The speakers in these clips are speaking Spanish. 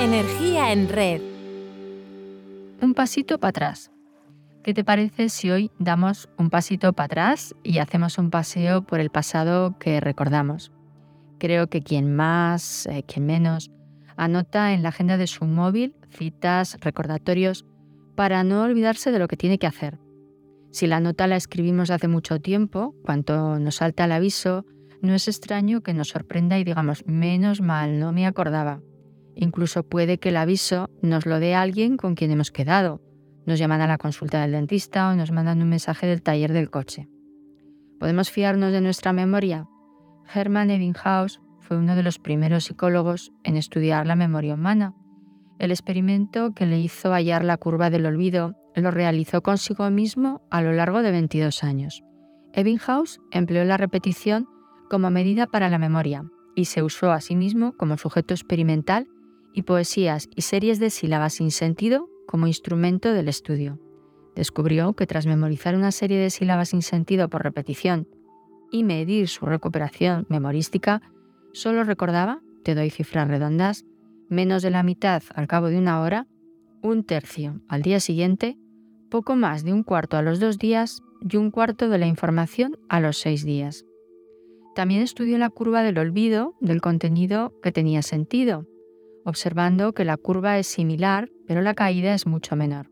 Energía en red. Un pasito para atrás. ¿Qué te parece si hoy damos un pasito para atrás y hacemos un paseo por el pasado que recordamos? Creo que quien más, eh, quien menos, anota en la agenda de su móvil citas, recordatorios, para no olvidarse de lo que tiene que hacer. Si la nota la escribimos hace mucho tiempo, cuando nos salta el aviso, no es extraño que nos sorprenda y digamos, menos mal, no me acordaba. Incluso puede que el aviso nos lo dé alguien con quien hemos quedado. Nos llaman a la consulta del dentista o nos mandan un mensaje del taller del coche. ¿Podemos fiarnos de nuestra memoria? Hermann Ebbinghaus fue uno de los primeros psicólogos en estudiar la memoria humana. El experimento que le hizo hallar la curva del olvido lo realizó consigo mismo a lo largo de 22 años. Ebbinghaus empleó la repetición como medida para la memoria y se usó a sí mismo como sujeto experimental y poesías y series de sílabas sin sentido como instrumento del estudio. Descubrió que tras memorizar una serie de sílabas sin sentido por repetición y medir su recuperación memorística, solo recordaba, te doy cifras redondas, menos de la mitad al cabo de una hora, un tercio al día siguiente, poco más de un cuarto a los dos días y un cuarto de la información a los seis días. También estudió la curva del olvido del contenido que tenía sentido, observando que la curva es similar, pero la caída es mucho menor.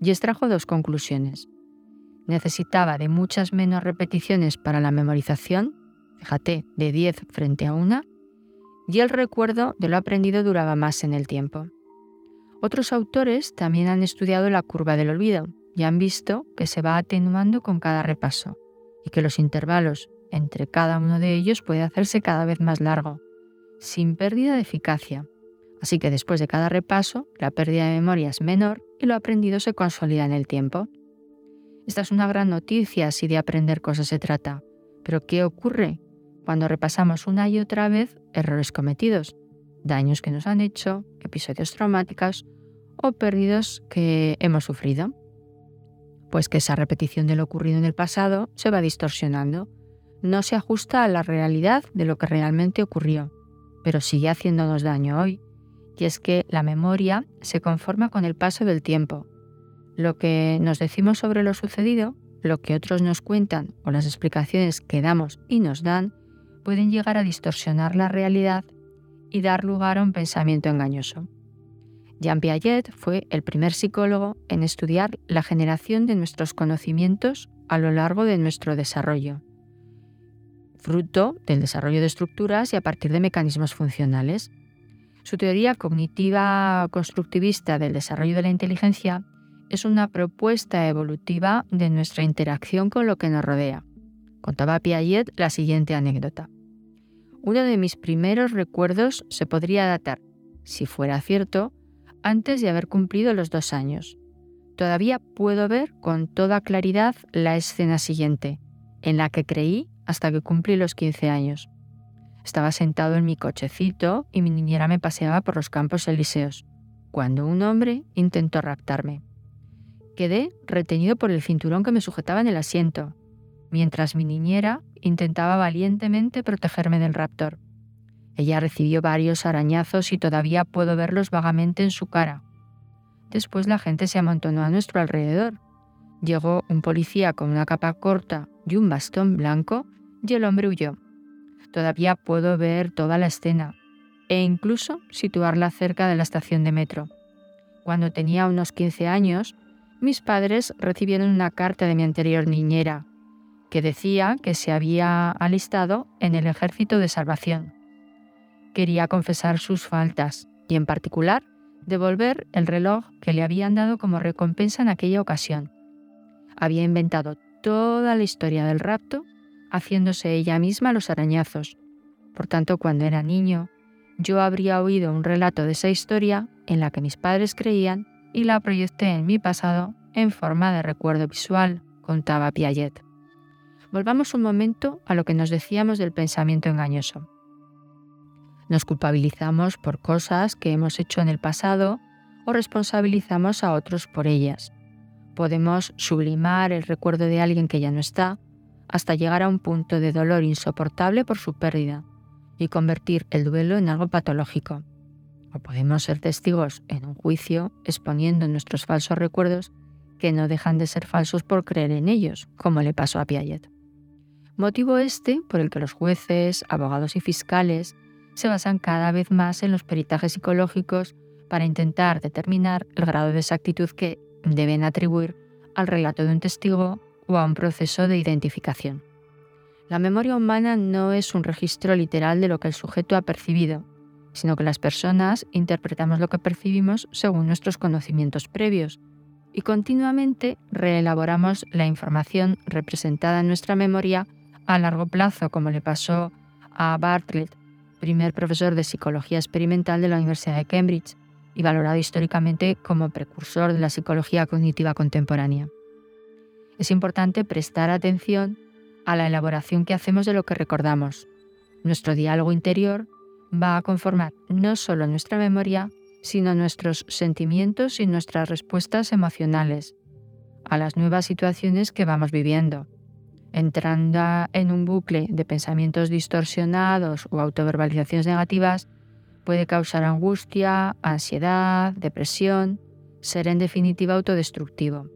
Y extrajo dos conclusiones. Necesitaba de muchas menos repeticiones para la memorización, fíjate, de 10 frente a una, y el recuerdo de lo aprendido duraba más en el tiempo. Otros autores también han estudiado la curva del olvido y han visto que se va atenuando con cada repaso y que los intervalos entre cada uno de ellos puede hacerse cada vez más largo, sin pérdida de eficacia. Así que después de cada repaso, la pérdida de memoria es menor y lo aprendido se consolida en el tiempo. Esta es una gran noticia si de aprender cosas se trata. Pero ¿qué ocurre cuando repasamos una y otra vez errores cometidos, daños que nos han hecho, episodios traumáticos o pérdidas que hemos sufrido? Pues que esa repetición de lo ocurrido en el pasado se va distorsionando no se ajusta a la realidad de lo que realmente ocurrió, pero sigue haciéndonos daño hoy. Y es que la memoria se conforma con el paso del tiempo. Lo que nos decimos sobre lo sucedido, lo que otros nos cuentan o las explicaciones que damos y nos dan, pueden llegar a distorsionar la realidad y dar lugar a un pensamiento engañoso. Jean Piaget fue el primer psicólogo en estudiar la generación de nuestros conocimientos a lo largo de nuestro desarrollo fruto del desarrollo de estructuras y a partir de mecanismos funcionales. Su teoría cognitiva constructivista del desarrollo de la inteligencia es una propuesta evolutiva de nuestra interacción con lo que nos rodea. Contaba Piaget la siguiente anécdota. Uno de mis primeros recuerdos se podría datar, si fuera cierto, antes de haber cumplido los dos años. Todavía puedo ver con toda claridad la escena siguiente, en la que creí hasta que cumplí los 15 años. Estaba sentado en mi cochecito y mi niñera me paseaba por los campos elíseos, cuando un hombre intentó raptarme. Quedé retenido por el cinturón que me sujetaba en el asiento, mientras mi niñera intentaba valientemente protegerme del raptor. Ella recibió varios arañazos y todavía puedo verlos vagamente en su cara. Después la gente se amontonó a nuestro alrededor. Llegó un policía con una capa corta y un bastón blanco y el hombre huyó. Todavía puedo ver toda la escena e incluso situarla cerca de la estación de metro. Cuando tenía unos 15 años, mis padres recibieron una carta de mi anterior niñera que decía que se había alistado en el ejército de salvación. Quería confesar sus faltas y en particular devolver el reloj que le habían dado como recompensa en aquella ocasión. Había inventado toda la historia del rapto haciéndose ella misma los arañazos. Por tanto, cuando era niño, yo habría oído un relato de esa historia en la que mis padres creían y la proyecté en mi pasado en forma de recuerdo visual, contaba Piaget. Volvamos un momento a lo que nos decíamos del pensamiento engañoso. Nos culpabilizamos por cosas que hemos hecho en el pasado o responsabilizamos a otros por ellas. Podemos sublimar el recuerdo de alguien que ya no está hasta llegar a un punto de dolor insoportable por su pérdida y convertir el duelo en algo patológico. o podemos ser testigos en un juicio exponiendo nuestros falsos recuerdos que no dejan de ser falsos por creer en ellos, como le pasó a Piaget. Motivo este por el que los jueces, abogados y fiscales se basan cada vez más en los peritajes psicológicos para intentar determinar el grado de exactitud que deben atribuir al relato de un testigo o a un proceso de identificación. La memoria humana no es un registro literal de lo que el sujeto ha percibido, sino que las personas interpretamos lo que percibimos según nuestros conocimientos previos y continuamente reelaboramos la información representada en nuestra memoria a largo plazo, como le pasó a Bartlett, primer profesor de psicología experimental de la Universidad de Cambridge y valorado históricamente como precursor de la psicología cognitiva contemporánea. Es importante prestar atención a la elaboración que hacemos de lo que recordamos. Nuestro diálogo interior va a conformar no solo nuestra memoria, sino nuestros sentimientos y nuestras respuestas emocionales a las nuevas situaciones que vamos viviendo. Entrando en un bucle de pensamientos distorsionados o autoverbalizaciones negativas puede causar angustia, ansiedad, depresión, ser en definitiva autodestructivo.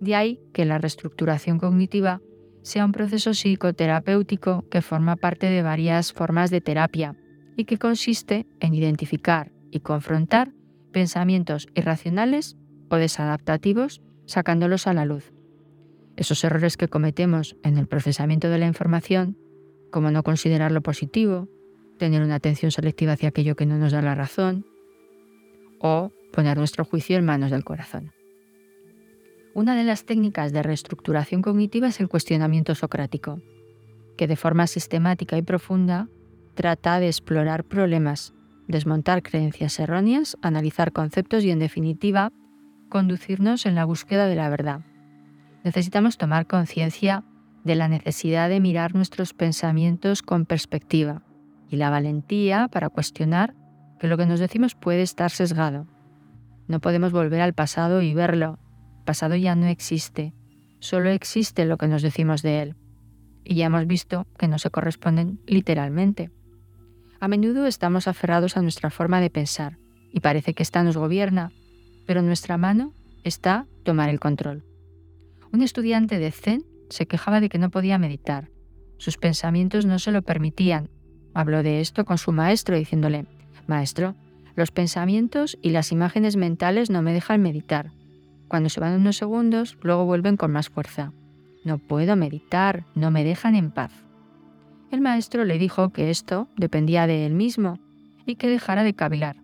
De ahí que la reestructuración cognitiva sea un proceso psicoterapéutico que forma parte de varias formas de terapia y que consiste en identificar y confrontar pensamientos irracionales o desadaptativos sacándolos a la luz. Esos errores que cometemos en el procesamiento de la información, como no considerar lo positivo, tener una atención selectiva hacia aquello que no nos da la razón, o poner nuestro juicio en manos del corazón. Una de las técnicas de reestructuración cognitiva es el cuestionamiento socrático, que de forma sistemática y profunda trata de explorar problemas, desmontar creencias erróneas, analizar conceptos y, en definitiva, conducirnos en la búsqueda de la verdad. Necesitamos tomar conciencia de la necesidad de mirar nuestros pensamientos con perspectiva y la valentía para cuestionar que lo que nos decimos puede estar sesgado. No podemos volver al pasado y verlo. Pasado ya no existe, solo existe lo que nos decimos de él. Y ya hemos visto que no se corresponden literalmente. A menudo estamos aferrados a nuestra forma de pensar y parece que esta nos gobierna, pero nuestra mano está tomar el control. Un estudiante de Zen se quejaba de que no podía meditar. Sus pensamientos no se lo permitían. Habló de esto con su maestro diciéndole, Maestro, los pensamientos y las imágenes mentales no me dejan meditar. Cuando se van unos segundos, luego vuelven con más fuerza. No puedo meditar, no me dejan en paz. El maestro le dijo que esto dependía de él mismo y que dejara de cavilar.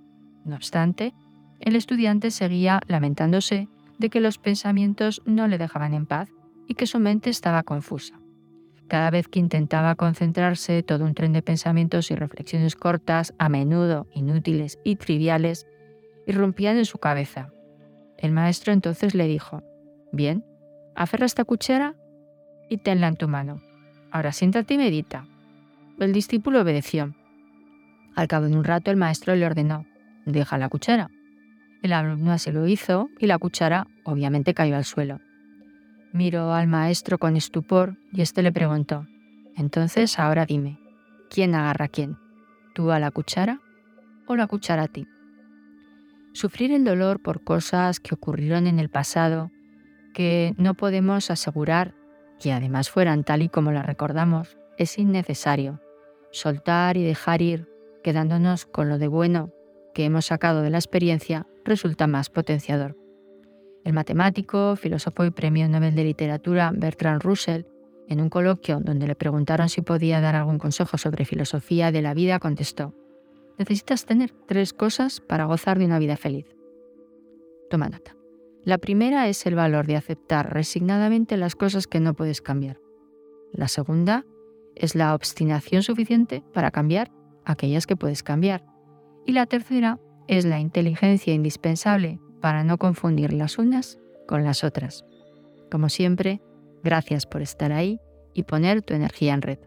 No obstante, el estudiante seguía lamentándose de que los pensamientos no le dejaban en paz y que su mente estaba confusa. Cada vez que intentaba concentrarse, todo un tren de pensamientos y reflexiones cortas, a menudo inútiles y triviales, irrumpían en su cabeza. El maestro entonces le dijo, Bien, aferra esta cuchara y tenla en tu mano. Ahora siéntate y medita. El discípulo obedeció. Al cabo de un rato el maestro le ordenó, deja la cuchara. El alumno así lo hizo y la cuchara obviamente cayó al suelo. Miró al maestro con estupor y éste le preguntó, entonces ahora dime, ¿quién agarra a quién? ¿Tú a la cuchara o la cuchara a ti? Sufrir el dolor por cosas que ocurrieron en el pasado, que no podemos asegurar que además fueran tal y como las recordamos, es innecesario soltar y dejar ir, quedándonos con lo de bueno que hemos sacado de la experiencia, resulta más potenciador. El matemático, filósofo y premio Nobel de Literatura Bertrand Russell, en un coloquio donde le preguntaron si podía dar algún consejo sobre filosofía de la vida, contestó, necesitas tener tres cosas para gozar de una vida feliz. Toma nota. La primera es el valor de aceptar resignadamente las cosas que no puedes cambiar. La segunda es la obstinación suficiente para cambiar aquellas que puedes cambiar. Y la tercera es la inteligencia indispensable para no confundir las unas con las otras. Como siempre, gracias por estar ahí y poner tu energía en red.